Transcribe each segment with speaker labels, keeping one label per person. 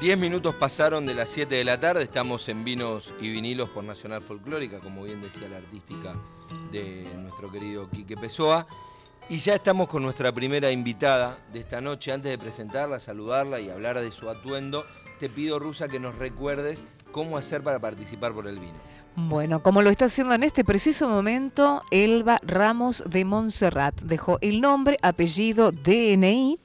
Speaker 1: Diez minutos pasaron de las 7 de la tarde, estamos en Vinos y Vinilos por Nacional Folclórica, como bien decía la artística de nuestro querido Quique Pessoa. Y ya estamos con nuestra primera invitada de esta noche. Antes de presentarla, saludarla y hablar de su atuendo, te pido, Rusa, que nos recuerdes cómo hacer para participar por el vino.
Speaker 2: Bueno, como lo está haciendo en este preciso momento, Elba Ramos de Montserrat. Dejó el nombre, apellido, DNI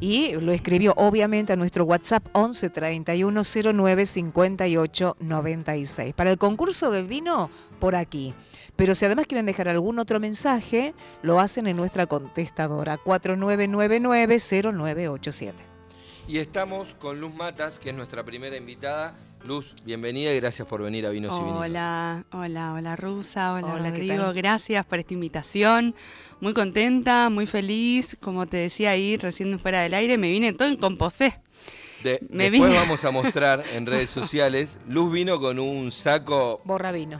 Speaker 2: y lo escribió obviamente a nuestro WhatsApp 11 31 09 58 96. Para el concurso del vino, por aquí. Pero si además quieren dejar algún otro mensaje, lo hacen en nuestra contestadora 4999-0987.
Speaker 1: Y estamos con Luz Matas, que es nuestra primera invitada. Luz, bienvenida y gracias por venir a Vinos y Vinilos.
Speaker 3: Hola, hola, hola Rusa, hola, hola Rodrigo, gracias por esta invitación. Muy contenta, muy feliz, como te decía ahí recién fuera del aire, me vine todo en composé.
Speaker 1: después vamos a mostrar en redes sociales, Luz vino con un saco...
Speaker 2: Borra vino.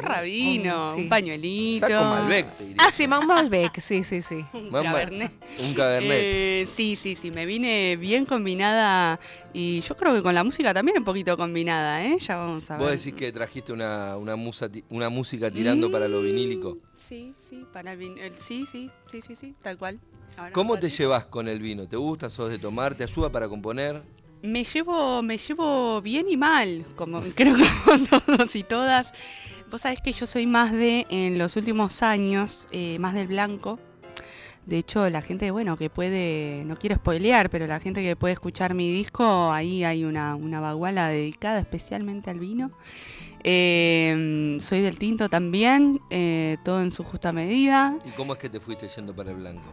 Speaker 3: Un rabino, un pañuelito.
Speaker 1: Saco Malbec,
Speaker 2: Ah, sí, un Malbec, sí, sí, sí.
Speaker 3: un cabernet.
Speaker 1: Un cabernet.
Speaker 3: Eh, sí, sí, sí, me vine bien combinada y yo creo que con la música también un poquito combinada, ¿eh? Ya vamos a ver.
Speaker 1: ¿Vos decís que trajiste una, una, una música tirando para lo vinílico?
Speaker 3: Sí, sí, para el vinilo. Sí, sí, sí, sí, sí, tal cual.
Speaker 1: ¿Cómo te llevas con el vino? ¿Te gusta? ¿Sos de tomar? ¿Te ayuda para componer?
Speaker 3: Me llevo, me llevo bien y mal, como creo que todos y todas. Vos sabés que yo soy más de, en los últimos años, eh, más del blanco. De hecho, la gente, bueno, que puede, no quiero spoilear, pero la gente que puede escuchar mi disco, ahí hay una, una baguala dedicada especialmente al vino. Eh, soy del tinto también, eh, todo en su justa medida.
Speaker 1: ¿Y cómo es que te fuiste yendo para el blanco?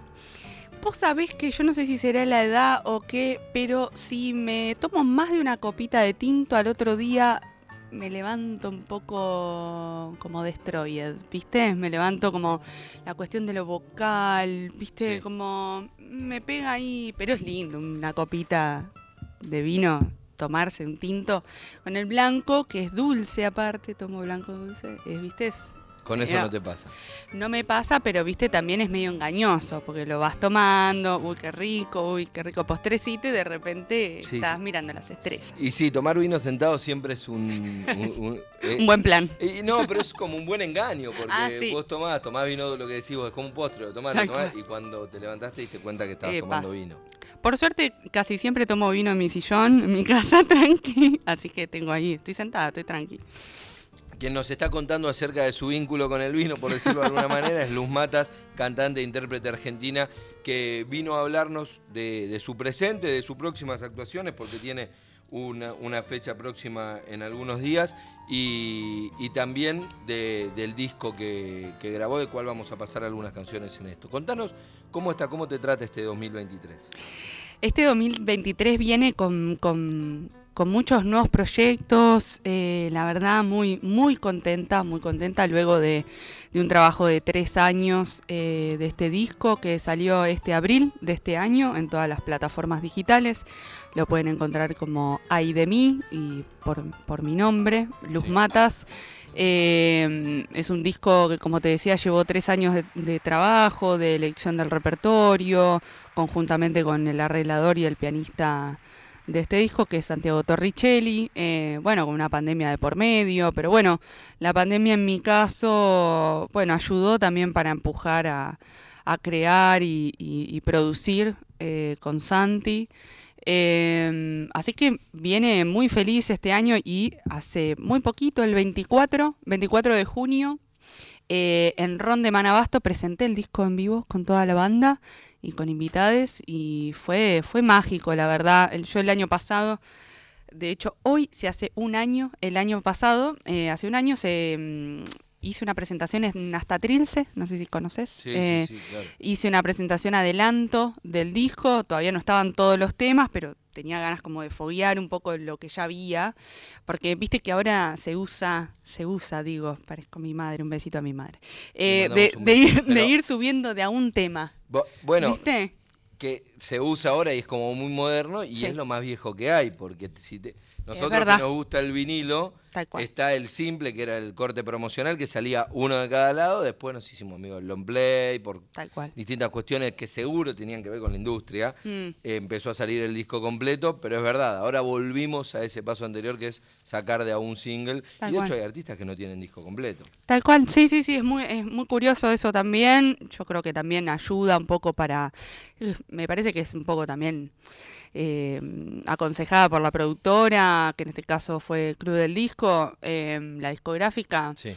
Speaker 3: Vos sabés que yo no sé si será la edad o qué, pero si me tomo más de una copita de tinto al otro día, me levanto un poco como destroyed, ¿viste? Me levanto como la cuestión de lo vocal, ¿viste? Como me pega ahí, pero es lindo una copita de vino, tomarse un tinto con el blanco, que es dulce aparte, tomo blanco dulce, es, ¿viste?
Speaker 1: Con eso no te pasa.
Speaker 3: No me pasa, pero viste, también es medio engañoso, porque lo vas tomando, uy, qué rico, uy, qué rico postrecito, y de repente estás mirando las estrellas.
Speaker 1: Y sí, tomar vino sentado siempre es un...
Speaker 3: un, eh, buen plan.
Speaker 1: Y, no, pero es como un buen engaño, porque ah, vos tomás, tomás vino, lo que decís vos, es como un postre, lo tomás, lo tomás, y cuando te levantaste te diste cuenta que estabas tomando vino.
Speaker 3: Por suerte, casi siempre tomo vino en mi sillón, en mi casa, tranqui, así que tengo ahí, estoy sentada, estoy tranqui.
Speaker 1: Quien nos está contando acerca de su vínculo con el vino, por decirlo de alguna manera, es Luz Matas, cantante e intérprete argentina, que vino a hablarnos de, su presente, de sus próximas actuaciones, porque tiene una, fecha próxima en algunos días, y, también del disco que, grabó, de cual vamos a pasar algunas canciones en esto. Contanos cómo está, cómo te trata este 2023.
Speaker 3: Este 2023 viene con con muchos nuevos proyectos, eh, la verdad muy, muy contenta, muy contenta luego de, un trabajo de tres años eh, de este disco que salió este abril de este año en todas las plataformas digitales. Lo pueden encontrar como Ay de mí y por, mi nombre, Luz Matas. Eh, es un disco que, como te decía, llevó tres años de, de, trabajo, de elección del repertorio, conjuntamente con el arreglador y el pianista de este disco, que es Santiago Torricelli, eh, bueno, con una pandemia de por medio, pero bueno, la pandemia en mi caso, bueno, ayudó también para empujar a, crear y, producir eh, con Santi. Eh, así que viene muy feliz este año y hace muy poquito, el 24, 24 de junio, en Ron de Manabasto presenté el disco en vivo con toda la banda y con invitades y fue, fue mágico, la verdad. Yo el año pasado, de hecho hoy se hace un año, el año pasado, eh, hace un año se mm, hice una presentación en Hasta Trilce, no sé si conoces.
Speaker 1: Eh,
Speaker 3: hice una presentación adelanto del disco, todavía no estaban todos los temas, pero tenía ganas como de foguear un poco lo que ya había, porque viste que ahora se usa, se usa, digo, parezco mi madre, un besito a mi madre, eh, de, ir, de ir subiendo de a un tema
Speaker 1: bueno,
Speaker 3: ¿Viste?
Speaker 1: que se usa ahora y es como muy moderno y
Speaker 2: Sí.
Speaker 1: es lo más viejo que hay, porque si te- nosotros que nos gusta el vinilo,
Speaker 3: Tal cual.
Speaker 1: está el simple, que era el corte promocional, que salía uno de cada lado, después nos hicimos amigos del long play, por
Speaker 3: Tal cual.
Speaker 1: distintas cuestiones que seguro tenían que ver con la industria.
Speaker 3: Mm.
Speaker 1: Eh, empezó a salir el disco completo, pero es verdad, ahora volvimos a ese paso anterior que es sacar de a un single.
Speaker 3: Tal
Speaker 1: y de hecho hay artistas que no tienen disco completo.
Speaker 3: Tal cual, sí, sí, sí, es muy, es muy curioso eso también. Yo creo que también ayuda un poco para, eh, me parece que es un poco también eh, aconsejada por la productora, que en este caso fue Club del Disco, eh, la discográfica,
Speaker 1: Sí.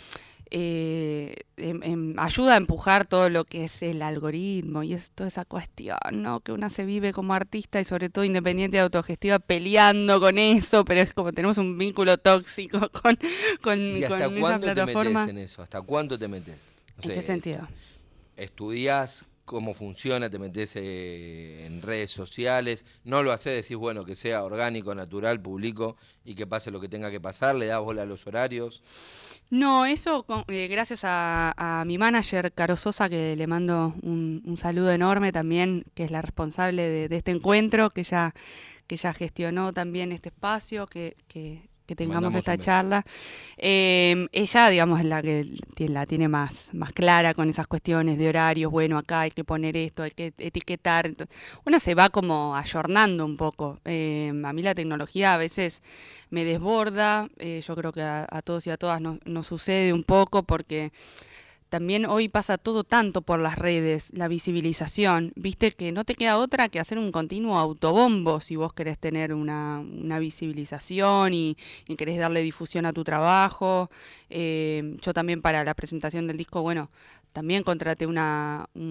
Speaker 3: eh, em- em, ayuda a empujar todo lo que es el algoritmo y es toda esa cuestión, ¿no? Que una se vive como artista y sobre todo independiente y autogestiva peleando con eso, pero es como tenemos un vínculo tóxico con, con,
Speaker 1: ¿Y
Speaker 3: con
Speaker 1: hasta
Speaker 3: esa
Speaker 1: cuándo te
Speaker 3: plataforma.
Speaker 1: metes en eso? ¿Hasta cuánto te metes?
Speaker 3: ¿En qué sentido?
Speaker 1: estudias cómo funciona, te metes eh, en redes sociales, no lo haces, decís, bueno, que sea orgánico, natural, público y que pase lo que tenga que pasar, le das bola a los horarios.
Speaker 3: No, eso eh, gracias a, mi manager, Caro Sosa, que le mando un, saludo enorme también, que es la responsable de, este encuentro, que ya, que ya gestionó también este espacio, que, que tengamos esta charla. Eh, ella, digamos, es la que la tiene más, más clara con esas cuestiones de horarios, bueno, acá hay que poner esto, hay que etiquetar. Una se va como ayornando un poco. Eh, a mí la tecnología a veces me desborda, eh, yo creo que a, a todos y a todas nos, nos sucede un poco porque también hoy pasa todo tanto por las redes, la visibilización, viste que no te queda otra que hacer un continuo autobombo si vos querés tener una, una visibilización y, y querés darle difusión a tu trabajo. Eh, yo también para la presentación del disco, bueno, también contraté una, un-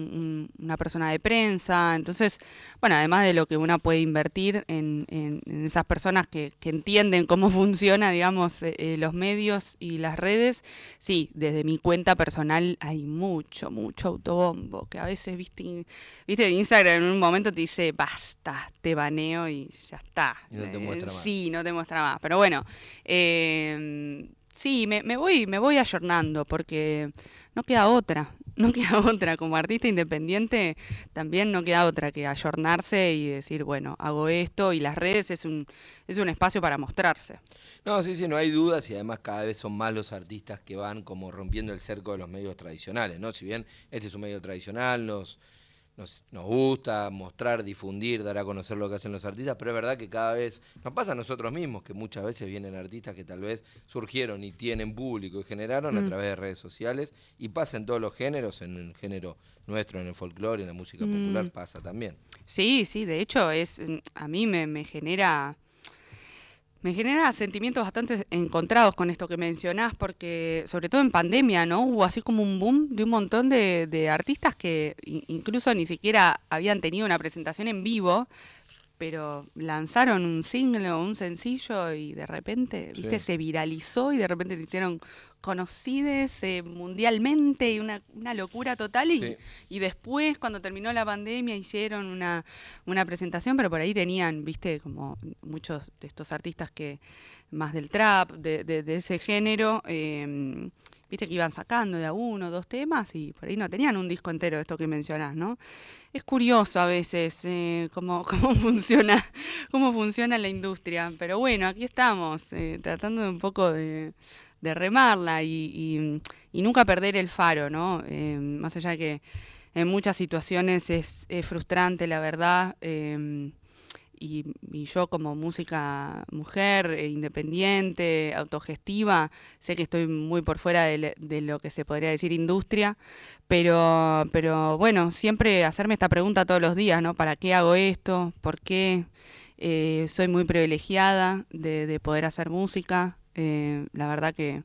Speaker 3: un- una persona de prensa, entonces, bueno, además de lo que uno puede invertir en, en- en esas personas que, que entienden cómo funciona, digamos, eh, eh, los medios y las redes, sí, desde mi cuenta personal hay mucho, mucho autobombo, que a veces, viste, viste Instagram en un momento te dice, basta, te baneo y ya está.
Speaker 1: Y no te
Speaker 3: Eh,
Speaker 1: muestra más.
Speaker 3: Sí, no te muestra más, pero bueno, eh, sí, me, me voy, me voy ayornando porque no queda otra, no queda otra. Como artista independiente también no queda otra que ayornarse y decir, bueno, hago esto y las redes es un, es un espacio para mostrarse.
Speaker 1: No, sí, sí, no hay dudas y además cada vez son más los artistas que van como rompiendo el cerco de los medios tradicionales, ¿no? Si bien este es un medio tradicional, nos, nos, nos gusta mostrar, difundir, dar a conocer lo que hacen los artistas, pero es verdad que cada vez nos pasa a nosotros mismos, que muchas veces vienen artistas que tal vez surgieron y tienen público y generaron a
Speaker 3: Mm.
Speaker 1: través de redes sociales y pasa en todos los géneros, en el género nuestro, en el folclore, en la música
Speaker 3: Mm.
Speaker 1: popular, pasa también.
Speaker 3: Sí, sí, de hecho es mm, a mí me, me genera me genera sentimientos bastante encontrados con esto que mencionás, porque sobre todo en pandemia, ¿no? Hubo así como un boom de un montón de, de artistas que incluso ni siquiera habían tenido una presentación en vivo, pero lanzaron un single o un sencillo y de repente, viste, se viralizó y de repente se hicieron conocides eh, mundialmente y una, una locura total y,
Speaker 1: Sí.
Speaker 3: y después cuando terminó la pandemia hicieron una, una presentación, pero por ahí tenían, viste, como muchos de estos artistas que más del trap, de, de- de ese género, eh, viste que iban sacando de a uno, dos temas y por ahí no tenían un disco entero de esto que mencionás, ¿no? Es curioso a veces eh, cómo, cómo funciona, cómo funciona la industria, pero bueno, aquí estamos, eh, tratando un poco de, de remarla y, y- nunca perder el faro, ¿no? Eh, más allá de que en muchas situaciones es, es frustrante, la verdad. eh, y, yo como música mujer, eh, independiente, autogestiva, sé que estoy muy por fuera de, lo que se podría decir industria, pero, pero bueno, siempre hacerme esta pregunta todos los días, ¿no? ¿Para qué hago esto? ¿Por qué? Eh, soy muy privilegiada de, de poder hacer música. eh, la verdad que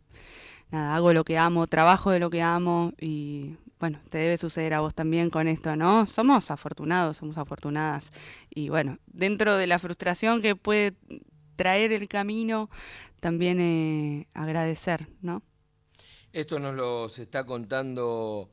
Speaker 3: nada, hago lo que amo, trabajo de lo que amo y bueno, te debe suceder a vos también con esto, ¿no? Somos afortunados, somos afortunadas y bueno, dentro de la frustración que puede traer el camino, también eh, agradecer, ¿no?
Speaker 1: Esto nos lo está contando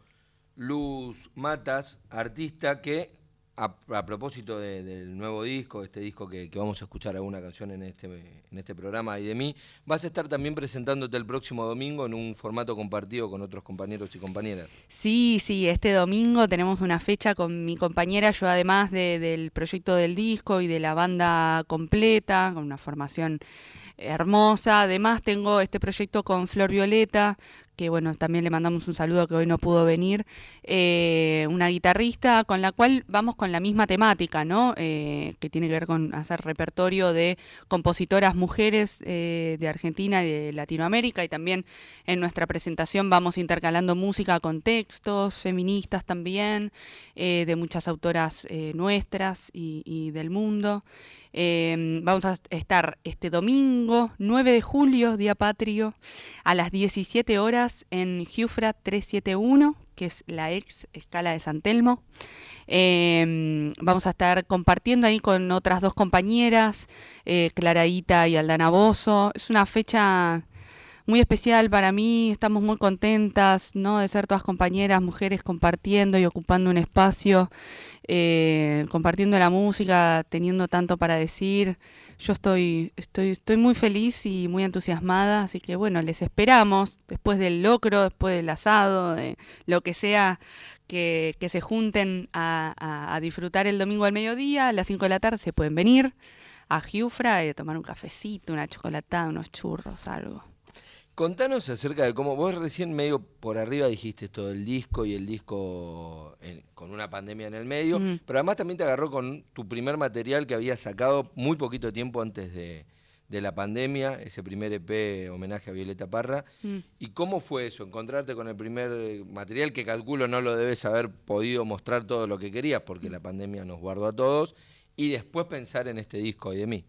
Speaker 1: Luz Matas, artista que a, propósito del nuevo disco, este disco que, vamos a escuchar alguna canción en este, en este programa y de mí, vas a estar también presentándote el próximo domingo en un formato compartido con otros compañeros y compañeras.
Speaker 3: Sí, sí, este domingo tenemos una fecha con mi compañera, yo además del proyecto del disco y de la banda completa, con una formación hermosa. Además tengo este proyecto con Flor Violeta, que bueno, también le mandamos un saludo que hoy no pudo venir, eh, una guitarrista con la cual vamos con la misma temática, ¿no? Eh, que tiene que ver con hacer repertorio de compositoras mujeres eh, de Argentina y de Latinoamérica y también en nuestra presentación vamos intercalando música con textos feministas también, de muchas autoras nuestras y, del mundo. Em, vamos a estar este domingo 9 de julio, día patrio, a las 17 horas en Jufra 371, que es la ex escala de San Telmo. Em, vamos a estar compartiendo ahí con otras dos compañeras, eh, y Aldana Bozo. Es una fecha muy especial para mí, estamos muy contentas ¿no? de ser todas compañeras, mujeres compartiendo y ocupando un espacio, eh, compartiendo la música, teniendo tanto para decir. Yo estoy, estoy, estoy muy feliz y muy entusiasmada, así que bueno, les esperamos después del locro, después del asado, de lo que sea. Que, que se junten a, a, disfrutar el domingo al mediodía, a las 5 de la tarde se pueden venir a Giufra y a tomar un cafecito, una chocolatada, unos churros, algo.
Speaker 1: Contanos acerca de cómo vos recién medio por arriba dijiste todo el disco y el disco con una pandemia en el medio, mm. pero además también te agarró con tu primer material que habías sacado muy poquito tiempo antes de, la pandemia, ese primer EP homenaje a Violeta Parra. Mm. ¿Y cómo fue eso? Encontrarte con el primer material que calculo no lo debes haber podido mostrar todo lo que querías porque la pandemia nos guardó a todos y después pensar en este disco y de mí.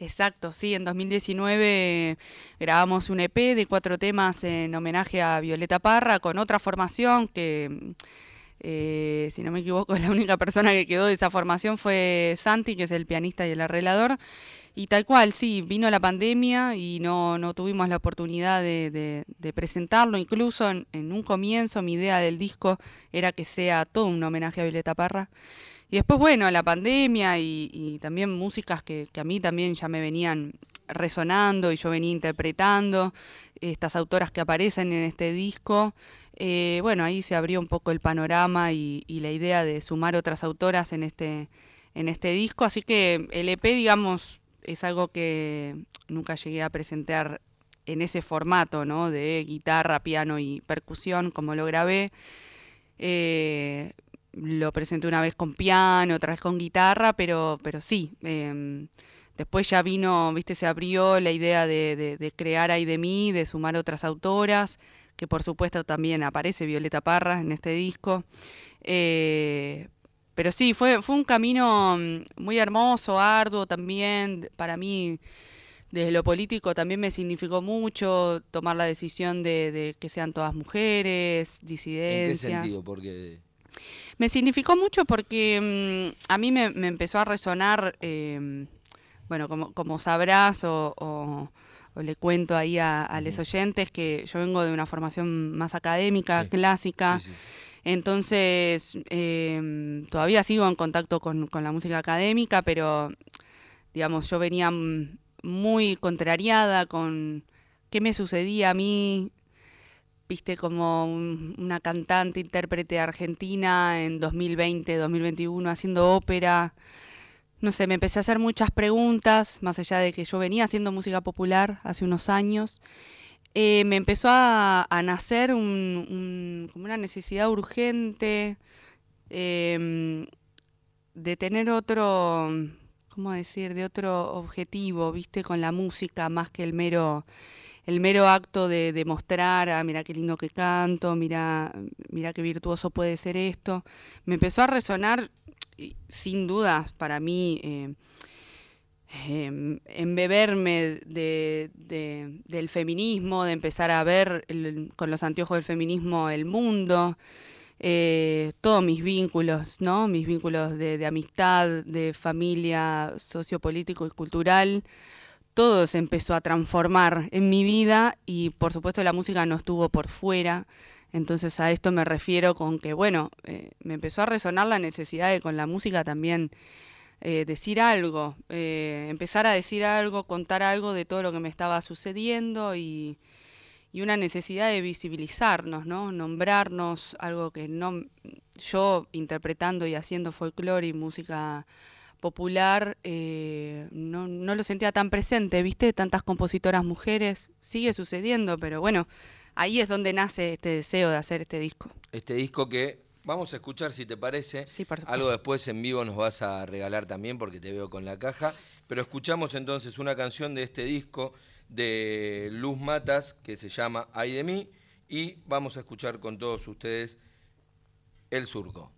Speaker 3: Exacto, sí, en 2019 grabamos un EP de cuatro temas en homenaje a Violeta Parra con otra formación que, eh, si no me equivoco, la única persona que quedó de esa formación fue Santi, que es el pianista y el arreglador. Y tal cual, sí, vino la pandemia y no, no tuvimos la oportunidad de, presentarlo. Incluso en, en un comienzo mi idea del disco era que sea todo un homenaje a Violeta Parra. Y después, bueno, la pandemia y, también músicas que, a mí también ya me venían resonando y yo venía interpretando, estas autoras que aparecen en este disco. Eh, bueno, ahí se abrió un poco el panorama y, la idea de sumar otras autoras en este, en este disco. Así que el EP, digamos, es algo que nunca llegué a presentar en ese formato, ¿no? De guitarra, piano y percusión, como lo grabé. Eh, lo presenté una vez con piano, otra vez con guitarra, pero, pero sí. Em, después ya vino, viste, se abrió la idea de, crear ahí de mí, de sumar otras autoras, que por supuesto también aparece Violeta Parra en este disco. Eh, pero sí, fue, fue un camino mm, muy hermoso, arduo también. Para mí, desde lo político también me significó mucho tomar la decisión de, que sean todas mujeres, disidencias.
Speaker 1: ¿En qué sentido? Porque
Speaker 3: me significó mucho porque mm, a mí me, empezó a resonar, em, bueno, como, como sabrás o, le cuento ahí a, los oyentes que yo vengo de una formación más académica, clásica. Entonces, em, todavía sigo en contacto con, con, la música académica, pero, digamos, yo venía muy contrariada con qué me sucedía a mí viste como una cantante, intérprete argentina en 2020, 2021 haciendo ópera. No sé, me empecé a hacer muchas preguntas, más allá de que yo venía haciendo música popular hace unos años. Eh, me empezó a, nacer como una necesidad urgente em, de tener otro, ¿cómo decir?, de otro objetivo, viste, con la música, más que el mero el mero acto de demostrar, ah, mira qué lindo que canto, mira, mira qué virtuoso puede ser esto, me empezó a resonar, sin dudas, para mí, eh, em, embeberme de, del feminismo, de empezar a ver con los anteojos del feminismo el mundo, eh, todos mis vínculos, ¿no? Mis vínculos de, de amistad, de familia sociopolítico y cultural, todo se empezó a transformar en mi vida y por supuesto la música no estuvo por fuera.
Speaker 4: Entonces a esto me refiero con que, bueno, eh, me empezó a resonar la necesidad de con la música también eh, decir algo, eh, empezar a decir algo, contar algo de todo lo que me estaba sucediendo y, una necesidad de visibilizarnos, ¿no? Nombrarnos, algo que no yo interpretando y haciendo folclore y música popular eh, no, no, lo sentía tan presente, ¿viste? Tantas compositoras mujeres, sigue sucediendo, pero bueno, ahí es donde nace este deseo de hacer este disco.
Speaker 1: Este disco que vamos a escuchar, si te parece, algo después en vivo nos vas a regalar también porque te veo con la caja, pero escuchamos entonces una canción de este disco de Luz Matas que se llama Ay de mí y vamos a escuchar con todos ustedes El Surco.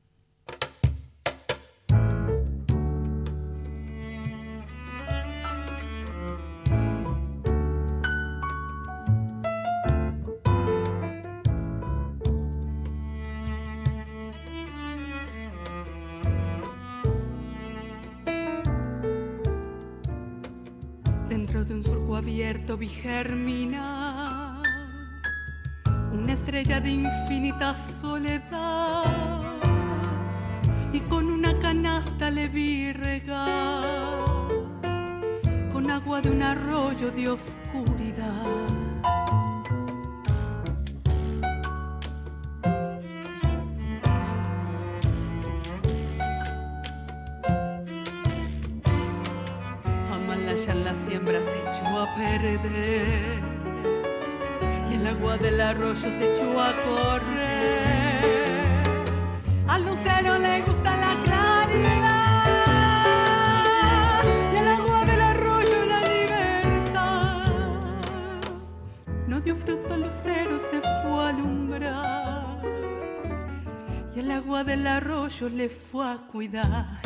Speaker 3: Vi germinar una estrella de infinita soledad y con una canasta le vi regar con agua de un arroyo de oscuridad. Perder y el agua del arroyo se echó a correr. Al lucero le gusta la claridad y el agua del arroyo la libertad. No dio fruto al lucero, se fue a alumbrar y el agua del arroyo le fue a cuidar.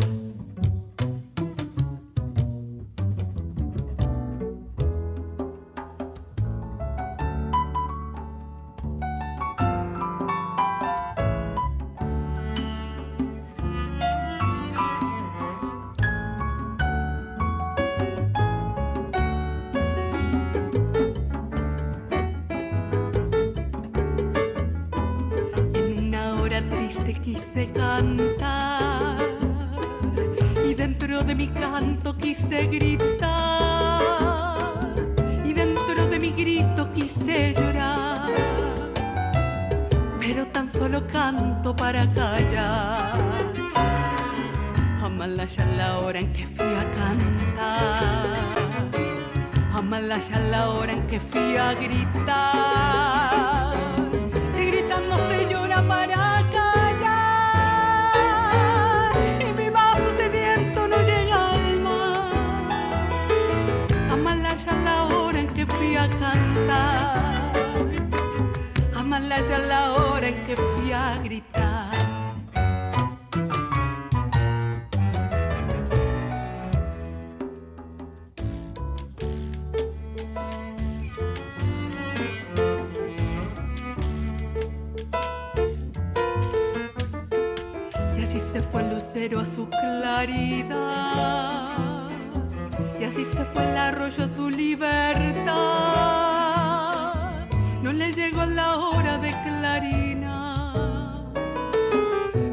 Speaker 3: quise cantar y dentro de mi canto quise gritar y dentro de mi grito quise llorar, pero tan solo canto para callar. Amalaya la hora en que fui a cantar, Amalaya la hora en que fui a gritar. playa la hora en que fui a gritar. Y así se fue el lucero a su claridad. Y así se fue el arroyo a su libertad no le llegó la hora de clarina,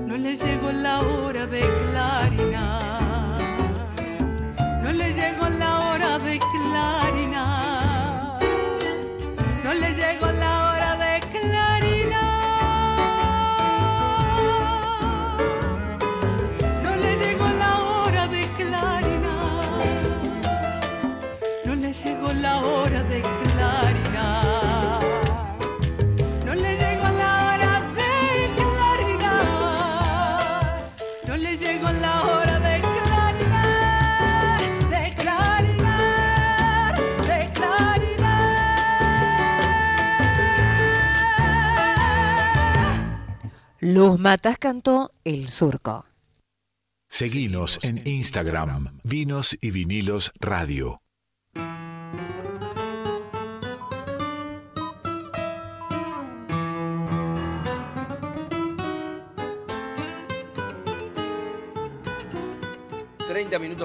Speaker 3: no le llegó la hora de clarina.
Speaker 2: Luz Matas cantó El Surco.
Speaker 5: Seguinos en Instagram, Vinos y Vinilos Radio.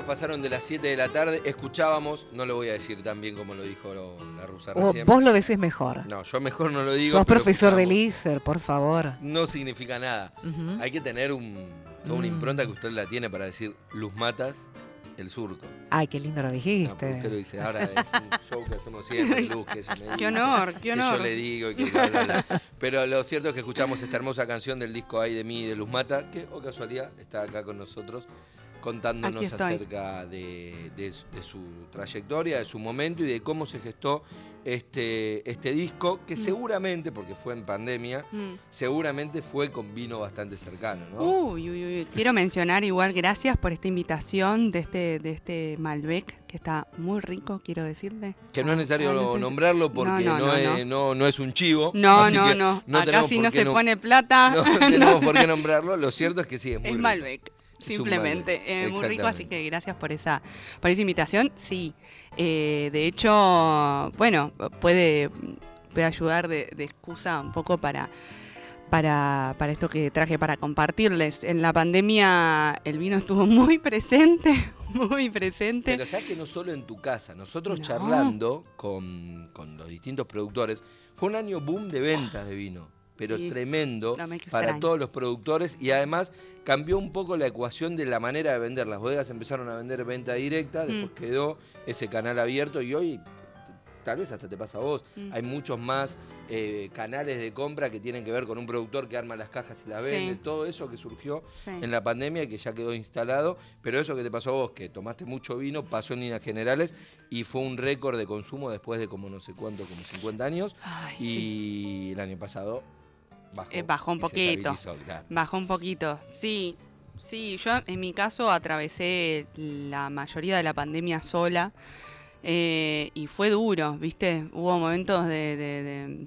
Speaker 1: Pasaron de las 7 de la tarde. Escuchábamos, no lo voy a decir tan bien como lo dijo lo- la rusa
Speaker 2: O
Speaker 1: recién.
Speaker 2: vos lo decís mejor.
Speaker 1: No, yo mejor no lo digo.
Speaker 2: Sos profesor de. LISER, por favor.
Speaker 1: No significa nada. Hay que tener un, toda una
Speaker 2: Mm.
Speaker 1: impronta que usted la tiene para decir Luz Matas, el surco.
Speaker 2: Ay, qué lindo lo
Speaker 1: No,
Speaker 2: dijiste.
Speaker 1: porque usted lo dice, ahora es un show que hacemos siempre, Luz, que ella me
Speaker 3: Qué
Speaker 1: dice,
Speaker 3: honor, qué
Speaker 1: que
Speaker 3: honor.
Speaker 1: yo le digo y que bla, bla, bla. Pero lo cierto es que escuchamos esta hermosa canción del disco Ay de mí de Luz Mata, que, o casualidad, está acá con nosotros contándonos acerca de, de su- de su trayectoria, de su momento y de cómo se gestó este, este disco, que
Speaker 3: Mm.
Speaker 1: seguramente, porque fue en pandemia,
Speaker 3: Mm.
Speaker 1: seguramente fue con vino bastante cercano, ¿no?
Speaker 3: Uy, uy, uy. Quiero mencionar igual, gracias por esta invitación de este, de este Malbec, que está muy rico, quiero decirle.
Speaker 1: Que no es necesario
Speaker 3: Ah, no sé-
Speaker 1: nombrarlo porque no,
Speaker 3: No, no, no,
Speaker 1: es, no- no es un chivo.
Speaker 3: No, no, no. Acá si no se pone plata,
Speaker 1: No
Speaker 3: no
Speaker 1: tenemos por qué nombrarlo. Lo cierto es que sí, es muy
Speaker 3: es
Speaker 1: rico.
Speaker 3: Malbec. Simplemente, eh, muy rico, así que gracias por esa, por esa invitación. Sí, eh, de hecho, bueno, puede, puede ayudar de, de excusa un poco para, para, para esto que traje para compartirles. En la pandemia el vino estuvo muy presente, muy presente.
Speaker 1: Pero sabes que no solo en tu casa, nosotros
Speaker 3: No.
Speaker 1: charlando con, con los distintos productores, fue un año boom de ventas de vino, pero
Speaker 3: Sí.
Speaker 1: tremendo
Speaker 3: No
Speaker 1: para todos los productores y además cambió un poco la ecuación de la manera de vender. Las bodegas empezaron a vender venta directa, después
Speaker 3: Mm.
Speaker 1: quedó ese canal abierto y hoy tal vez hasta te pasa a vos.
Speaker 3: Mm.
Speaker 1: Hay muchos más eh, canales de compra que tienen que ver con un productor que arma las cajas y las vende,
Speaker 3: Sí.
Speaker 1: todo eso que surgió
Speaker 3: Sí.
Speaker 1: en la pandemia y que ya quedó instalado, pero eso que te pasó a vos, que tomaste mucho vino, pasó en líneas generales y fue un récord de consumo después de como no sé cuánto, como 50 años,
Speaker 3: Ay,
Speaker 1: y
Speaker 3: sí.
Speaker 1: el año pasado bajó.
Speaker 3: Eh, bajó un poquito.
Speaker 1: claro.
Speaker 3: Bajó un poquito, sí. Sí, yo en mi caso atravesé la mayoría de la pandemia sola eh, y fue duro, ¿viste? Hubo momentos de, de- de-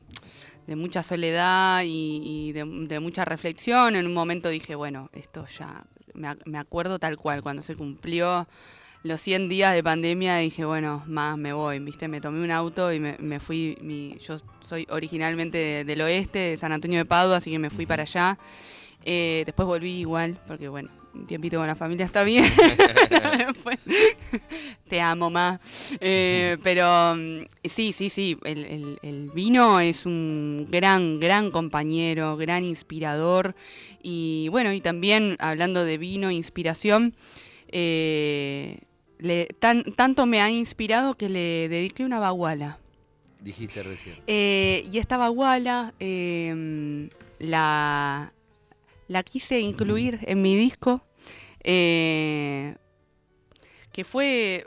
Speaker 3: de mucha soledad y, y de, mucha reflexión. En un momento dije, bueno, esto ya, me acuerdo tal cual, cuando se cumplió los 100 días de pandemia, dije, bueno, más me voy, ¿viste? Me tomé un auto y me, me fui, mi, yo soy originalmente de- del oeste, de San Antonio de Padua, así que me fui para allá. Eh, después volví igual, porque bueno, un tiempito con la familia está bien. Después, te amo más. Eh, pero mm, sí, sí, sí, el, el- el vino es un gran, gran compañero, gran inspirador. Y bueno, y también hablando de vino, inspiración, eh, le- tan- tanto me ha inspirado que le dediqué una baguala.
Speaker 1: Dijiste recién.
Speaker 3: Eh, y esta baguala eh, la, la quise incluir en mi disco, eh, que fue,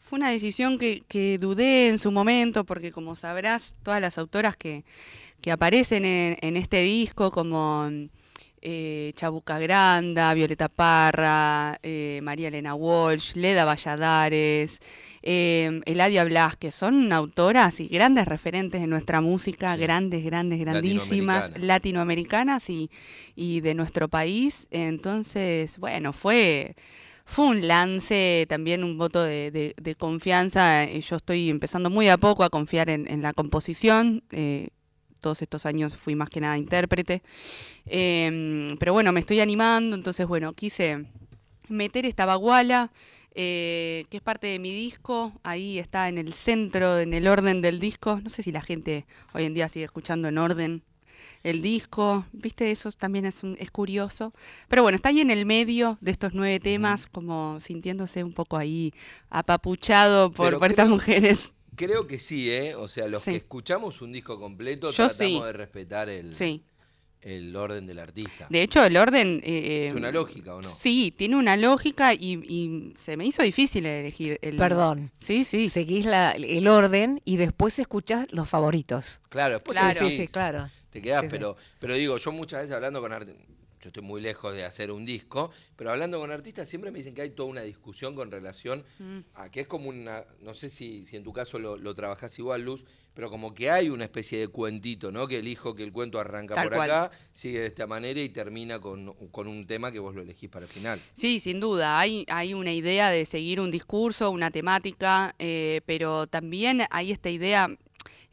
Speaker 3: fue una decisión que, que dudé en su momento, porque como sabrás, todas las autoras que, que aparecen en, en este disco, como eh, Chabuca Granda, Violeta Parra, eh, María Elena Walsh, Leda Valladares, eh, Eladia Blasquez, son autoras y grandes referentes de nuestra música,
Speaker 1: Sí.
Speaker 3: grandes, grandes, grandísimas,
Speaker 1: Latinoamericanas.
Speaker 3: latinoamericanas y, y de nuestro país. Entonces, bueno, fue, fue un lance, también un voto de, de- de confianza. Yo estoy empezando muy a poco a confiar en, en la composición. eh, todos estos años fui más que nada intérprete. Eh, pero bueno, me estoy animando, entonces bueno, quise meter esta baguala, eh, que es parte de mi disco, ahí está en el centro, en el orden del disco. No sé si la gente hoy en día sigue escuchando en orden el disco, viste, eso también es, un- es curioso. Pero bueno, está ahí en el medio de estos nueve temas, como sintiéndose un poco ahí apapuchado por, por estas mujeres.
Speaker 1: Creo que sí, ¿eh? O sea, los
Speaker 3: Sí.
Speaker 1: que escuchamos un disco completo
Speaker 3: Yo
Speaker 1: tratamos
Speaker 3: sí.
Speaker 1: de respetar el,
Speaker 3: Sí.
Speaker 1: el orden del artista.
Speaker 3: De hecho, el orden... eh,
Speaker 1: ¿Tiene una lógica o no?
Speaker 3: Sí, tiene una lógica y, y se me hizo difícil elegir el...
Speaker 2: Perdón.
Speaker 3: Sí, sí.
Speaker 2: Seguís la- el orden y después escuchás los favoritos.
Speaker 1: Claro, después
Speaker 3: Claro.
Speaker 2: Sí, sí, sí, claro.
Speaker 1: te quedás,
Speaker 2: Sí, sí.
Speaker 1: pero, pero digo, yo muchas veces hablando con artistas, yo estoy muy lejos de hacer un disco, pero hablando con artistas siempre me dicen que hay toda una discusión con relación
Speaker 3: Mm.
Speaker 1: a que es como una, no sé si, si en tu caso lo, lo trabajás igual, Luz, pero como que hay una especie de cuentito, ¿no? Que elijo que el cuento arranca
Speaker 3: Tal
Speaker 1: por
Speaker 3: cual.
Speaker 1: acá, sigue de esta manera y termina con, con un tema que vos lo elegís para el final.
Speaker 3: Sí, sin duda. Hay, hay una idea de seguir un discurso, una temática, eh, pero también hay esta idea.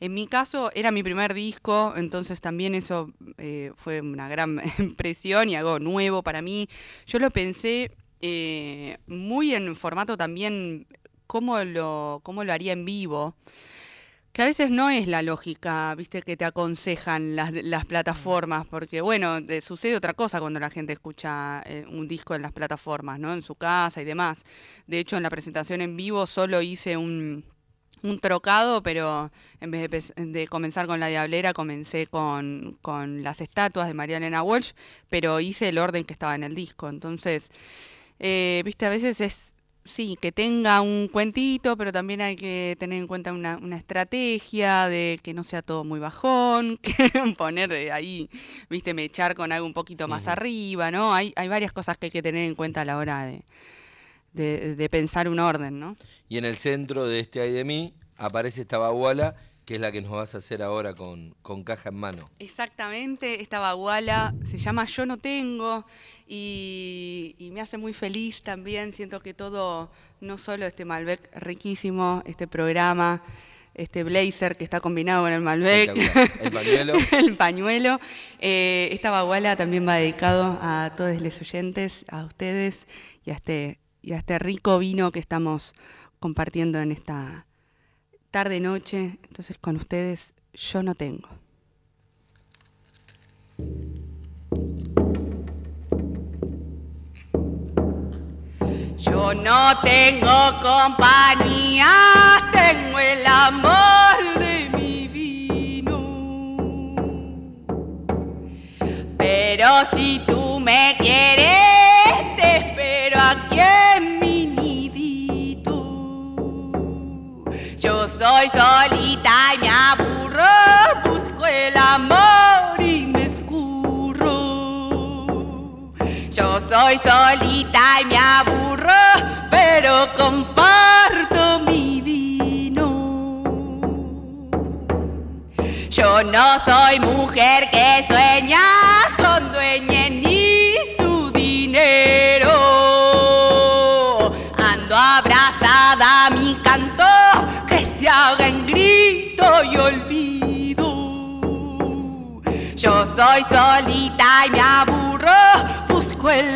Speaker 3: En mi caso era mi primer disco, entonces también eso eh, fue una gran impresión y algo nuevo para mí. Yo lo pensé eh, muy en formato también cómo lo, cómo lo haría en vivo. Que a veces no es la lógica, viste, que te aconsejan las, las plataformas, porque bueno, de- sucede otra cosa cuando la gente escucha eh, un disco en las plataformas, ¿no? En su casa y demás. De hecho, en la presentación en vivo solo hice un, un trocado, pero en vez de, comenzar con la Diablera, comencé con, con las estatuas de María Elena Walsh, pero hice el orden que estaba en el disco. Entonces, eh, viste, a veces es, sí, que tenga un cuentito, pero también hay que tener en cuenta una, una estrategia de que no sea todo muy bajón, que poner de ahí, viste, me echar con algo un poquito más arriba, ¿no? Hay, hay varias cosas que hay que tener en cuenta a la hora de, de, de pensar un orden, ¿no?
Speaker 1: Y en el centro de este Ay de mí aparece esta baguala, que es la que nos vas a hacer ahora con, con caja en mano.
Speaker 3: Exactamente, esta baguala se llama Yo no tengo y, y me hace muy feliz también. Siento que todo, no solo este Malbec riquísimo, este programa, este blazer que está combinado con el Malbec.
Speaker 1: El pañuelo.
Speaker 3: el pañuelo. eh, esta baguala también va dedicado a todos los oyentes, a ustedes y a este, y a este rico vino que estamos compartiendo en esta tarde noche. Entonces con ustedes yo no tengo. Yo no tengo compañía, tengo el amor de mi vino. Pero si tú me quieres, soy solita y me aburro, pero comparto mi vino. Yo no soy mujer que sueña con dueña ni su dinero. Ando abrazada a mi canto que se haga en grito y olvido. Yo soy solita y me aburro, busco el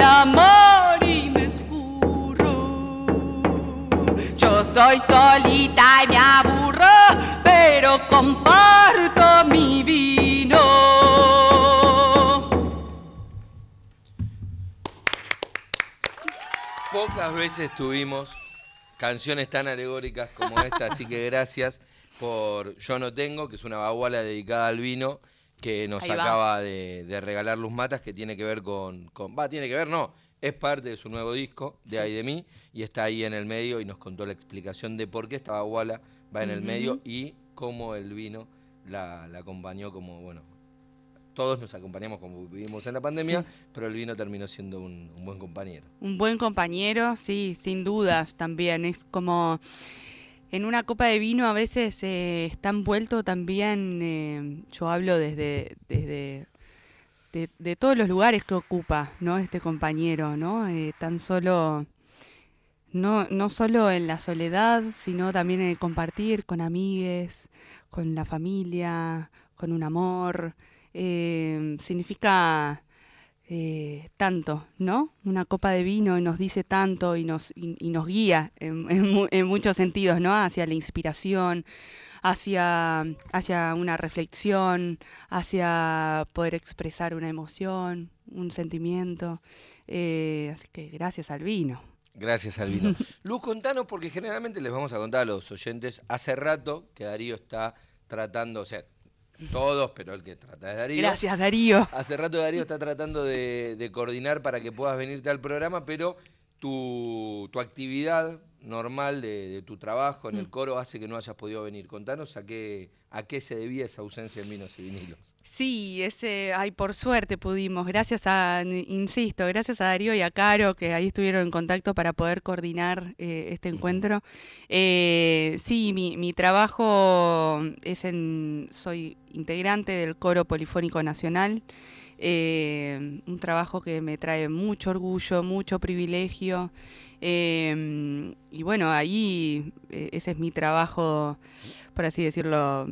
Speaker 3: soy solita y me aburro, pero comparto mi vino.
Speaker 1: Pocas veces tuvimos canciones tan alegóricas como esta, así que gracias por Yo No Tengo, que es una baguala dedicada al vino que nos
Speaker 3: Ahí
Speaker 1: acaba de, de regalar Luz Matas, que tiene que ver con, con- Va, tiene que ver, no, es parte de su nuevo disco, de Ay de mí, y está ahí en el medio y nos contó la explicación de por qué esta baguala va en el medio y cómo el vino la, la acompañó como, bueno, todos nos acompañamos como vivimos en la pandemia, pero el vino terminó siendo un- un buen compañero.
Speaker 3: Un buen compañero, sí, sin dudas también. Es como en una copa de vino a veces eh, está envuelto también, eh, yo hablo desde, desde de, todos los lugares que ocupa, ¿no? Este compañero, ¿no? Eh, tan solo, no, no solo en la soledad, sino también en el compartir con amigues, con la familia, con un amor. Eh, significa eh, tanto, ¿no? Una copa de vino nos dice tanto y nos, y, y nos guía en, en mu- en muchos sentidos, ¿no? Hacia la inspiración, hacia, hacia una reflexión, hacia poder expresar una emoción, un sentimiento. Eh, así que gracias al vino.
Speaker 1: Gracias al vino. Luz, contanos, porque generalmente les vamos a contar a los oyentes, hace rato que Darío está tratando, o sea, todos, pero el que trata es Darío.
Speaker 3: Gracias, Darío.
Speaker 1: Hace rato Darío está tratando de, de coordinar para que puedas venirte al programa, pero tu, tu actividad normal de, de tu trabajo en el coro hace que no hayas podido venir. Contanos a qué, a qué se debía esa ausencia en vinos y vinilos.
Speaker 3: Sí, ese, ay, por suerte pudimos, gracias a, insisto, gracias a Darío y a Caro, que ahí estuvieron en contacto para poder coordinar eh, este encuentro. Eh, sí, mi, mi trabajo es en, soy integrante del Coro Polifónico Nacional, eh, un trabajo que me trae mucho orgullo, mucho privilegio. eh, y bueno, ahí eh, ese es mi trabajo, por así decirlo,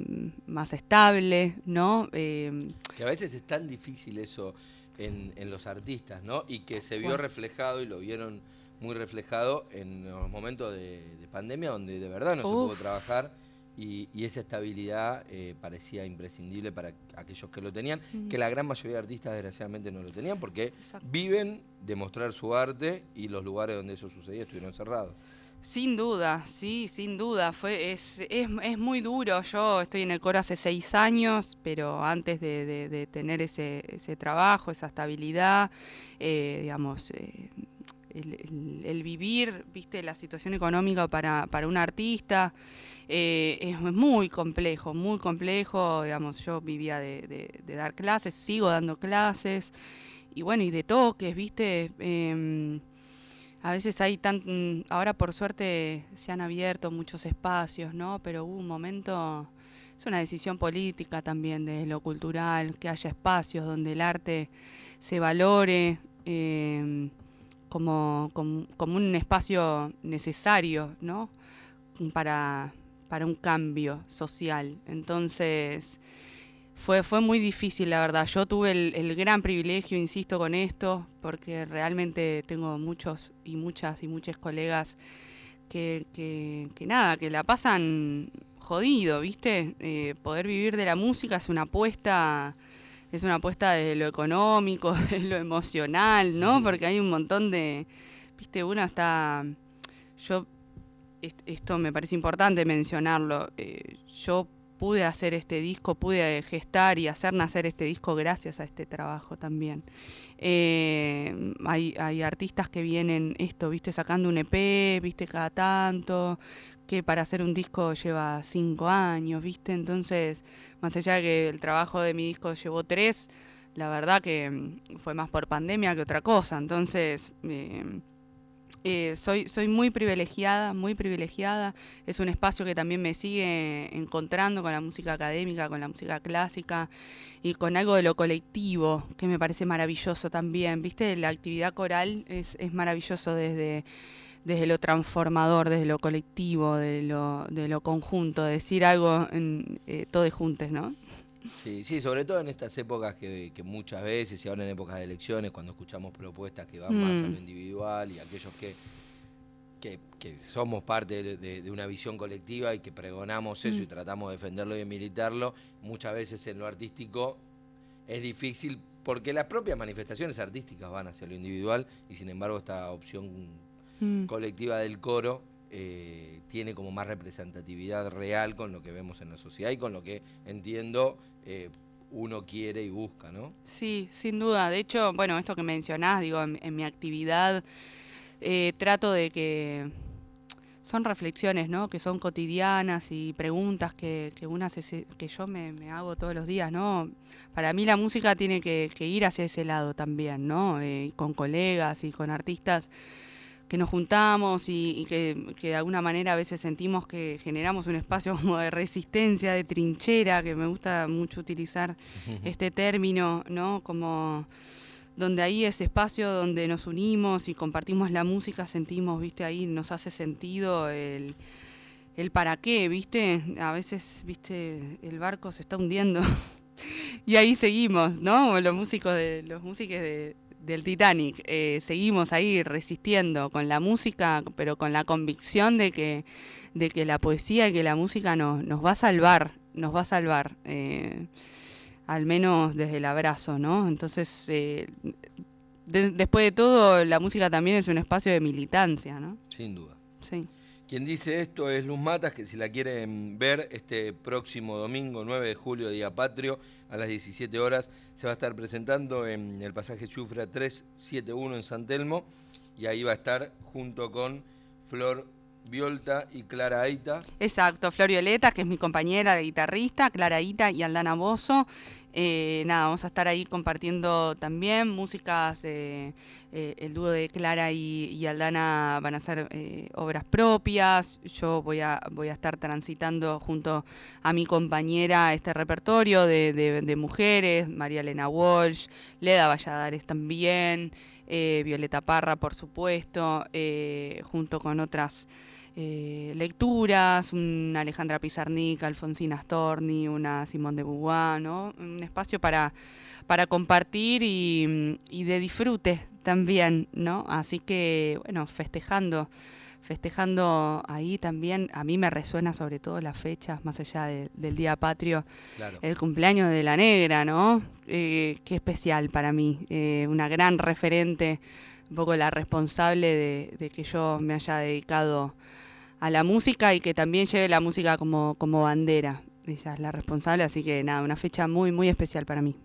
Speaker 3: más estable, ¿no? Eh,
Speaker 1: Que a veces es tan difícil eso. en, en los artistas, ¿no? Y que se vio reflejado y lo vieron muy reflejado en los momentos de, de pandemia donde de verdad no se pudo trabajar y, y esa estabilidad eh, parecía imprescindible para aquellos que lo tenían, que la gran mayoría de artistas desgraciadamente no lo tenían porque
Speaker 3: Exacto.
Speaker 1: viven de mostrar su arte y los lugares donde eso sucedía estuvieron cerrados.
Speaker 3: Sin duda, sí, sin duda. Fue, es, es, es muy duro. Yo estoy en el coro hace seis años, pero antes de, de- de tener ese, ese trabajo, esa estabilidad, eh, digamos, eh, el, el- el vivir, viste, la situación económica para, para un artista eh, es muy complejo, muy complejo. Digamos, yo vivía de, dar clases, sigo dando clases, y bueno, y de toques, viste. Em, a veces hay tan... Ahora por suerte se han abierto muchos espacios, ¿no? Pero hubo un momento... Es una decisión política también de lo cultural, que haya espacios donde el arte se valore eh, como, como, como un espacio necesario, ¿no? Para, para un cambio social. Entonces, fue, fue muy difícil, la verdad. Yo tuve el, el gran privilegio, insisto con esto, porque realmente tengo muchos y muchas y muchos colegas que, que, que nada, que la pasan jodido, ¿viste? Eh, poder vivir de la música es una apuesta, es una apuesta de lo económico, de lo emocional, ¿no? Porque hay un montón de, ¿viste? Uno está, yo, esto me parece importante mencionarlo, eh, yo pude hacer este disco, pude gestar y hacer nacer este disco gracias a este trabajo también. Eh, hay, hay artistas que vienen esto, viste, sacando un EP, viste, cada tanto, que para hacer un disco lleva cinco años, viste, entonces, más allá de que el trabajo de mi disco llevó tres, la verdad que fue más por pandemia que otra cosa, entonces... eh, eh, soy, soy muy privilegiada, muy privilegiada. Es un espacio que también me sigue encontrando con la música académica, con la música clásica y con algo de lo colectivo, que me parece maravilloso también. ¿Viste? La actividad coral es, es maravilloso desde, desde lo transformador, desde lo colectivo, de lo, de lo conjunto, decir algo en, eh, todos juntos, ¿no?
Speaker 1: Sí, sí, sobre todo en estas épocas que, que muchas veces, y ahora en épocas de elecciones, cuando escuchamos propuestas que van más a
Speaker 3: Mm.
Speaker 1: lo individual y aquellos que, que, que somos parte de, de- de una visión colectiva y que pregonamos eso
Speaker 3: Mm.
Speaker 1: y tratamos de defenderlo y de militarlo, muchas veces en lo artístico es difícil porque las propias manifestaciones artísticas van hacia lo individual y sin embargo esta opción
Speaker 3: Mm.
Speaker 1: colectiva del coro eh, tiene como más representatividad real con lo que vemos en la sociedad y con lo que entiendo eh, uno quiere y busca, ¿no?
Speaker 3: Sí, sin duda. De hecho, bueno, esto que mencionás, digo, en, en mi actividad eh, trato de que son reflexiones, ¿no? Que son cotidianas y preguntas que, una se- que yo me, hago todos los días, ¿no? Para mí la música tiene que, que ir hacia ese lado también, ¿no? Eh, con colegas y con artistas que nos juntamos y, y que, que de alguna manera a veces sentimos que generamos un espacio como de resistencia, de trinchera, que me gusta mucho utilizar este término, ¿no? Como donde ahí ese espacio donde nos unimos y compartimos la música, sentimos, viste, ahí nos hace sentido el, el para qué, viste, a veces, viste, el barco se está hundiendo y ahí seguimos, ¿no? Los músicos de, los músicos de, del Titanic, eh, seguimos ahí resistiendo con la música, pero con la convicción de que, de que la poesía y que la música nos, nos va a salvar, nos va a salvar. eh, al menos desde el abrazo, ¿no? Entonces, eh, de- después de todo, la música también es un espacio de militancia, ¿no?
Speaker 1: Sin duda.
Speaker 3: Sí.
Speaker 1: Quien dice esto es Luz Matas, que si la quieren ver este próximo domingo 9 de julio, Día Patrio, a las 17 horas, se va a estar presentando en el pasaje Chufra 371 en San Telmo, y ahí va a estar junto con Flor Violta y Clara Aita.
Speaker 3: Exacto, Flor Violeta, que es mi compañera de guitarrista, Clara Ita y Aldana Bozo. Eh, nada, vamos a estar ahí compartiendo también músicas. eh, el dúo de Clara y, Aldana van a hacer eh, obras propias. Yo voy a, estar transitando junto a mi compañera este repertorio de, de- mujeres, María Elena Walsh, Leda Valladares también, Violeta Parra, por supuesto, junto con otras eh, lecturas, una Alejandra Pizarnik, Alfonsina Storni, una Simón de Beauvoir, ¿no? Un espacio para, para compartir y, y de disfrute también, ¿no? Así que, bueno, festejando festejando ahí también, a mí me resuena sobre todo las fechas, más allá de- del Día Patrio,
Speaker 1: Claro.
Speaker 3: el cumpleaños de la negra, ¿no? Eh, qué especial para mí, eh, una gran referente, un poco la responsable de, de que yo me haya dedicado a la música y que también lleve la música como, como bandera. Ella es la responsable, así que nada, una fecha muy, muy especial para mí.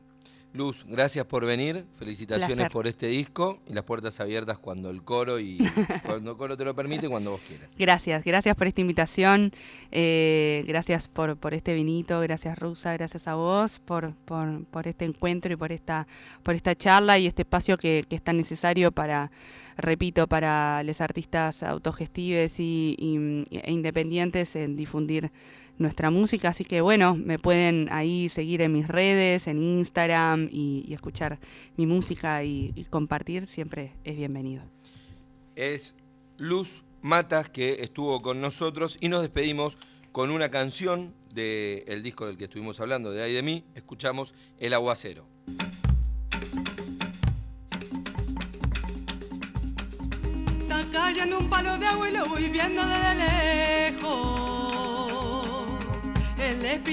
Speaker 1: Luz, gracias por venir. Felicitaciones
Speaker 3: Placer.
Speaker 1: por este disco y las puertas abiertas cuando el coro y cuando el coro te lo permite, cuando vos quieras.
Speaker 3: Gracias, gracias por esta invitación, eh, gracias por, por este vinito, gracias Rusa, gracias a vos por, por, por este encuentro y por esta, por esta charla y este espacio que, que es tan necesario para, repito, para los artistas autogestives y, y- e independientes en difundir nuestra música. Así que bueno, me pueden ahí seguir en mis redes, en Instagram y, y escuchar mi música y- y compartir, siempre es bienvenido.
Speaker 1: Es Luz Matas que estuvo con nosotros y nos despedimos con una canción del disco del que estuvimos hablando, de Ay de mí. Escuchamos El Aguacero.
Speaker 6: Está cayendo un palo de agua y lo voy viendo desde lejos. Espíritu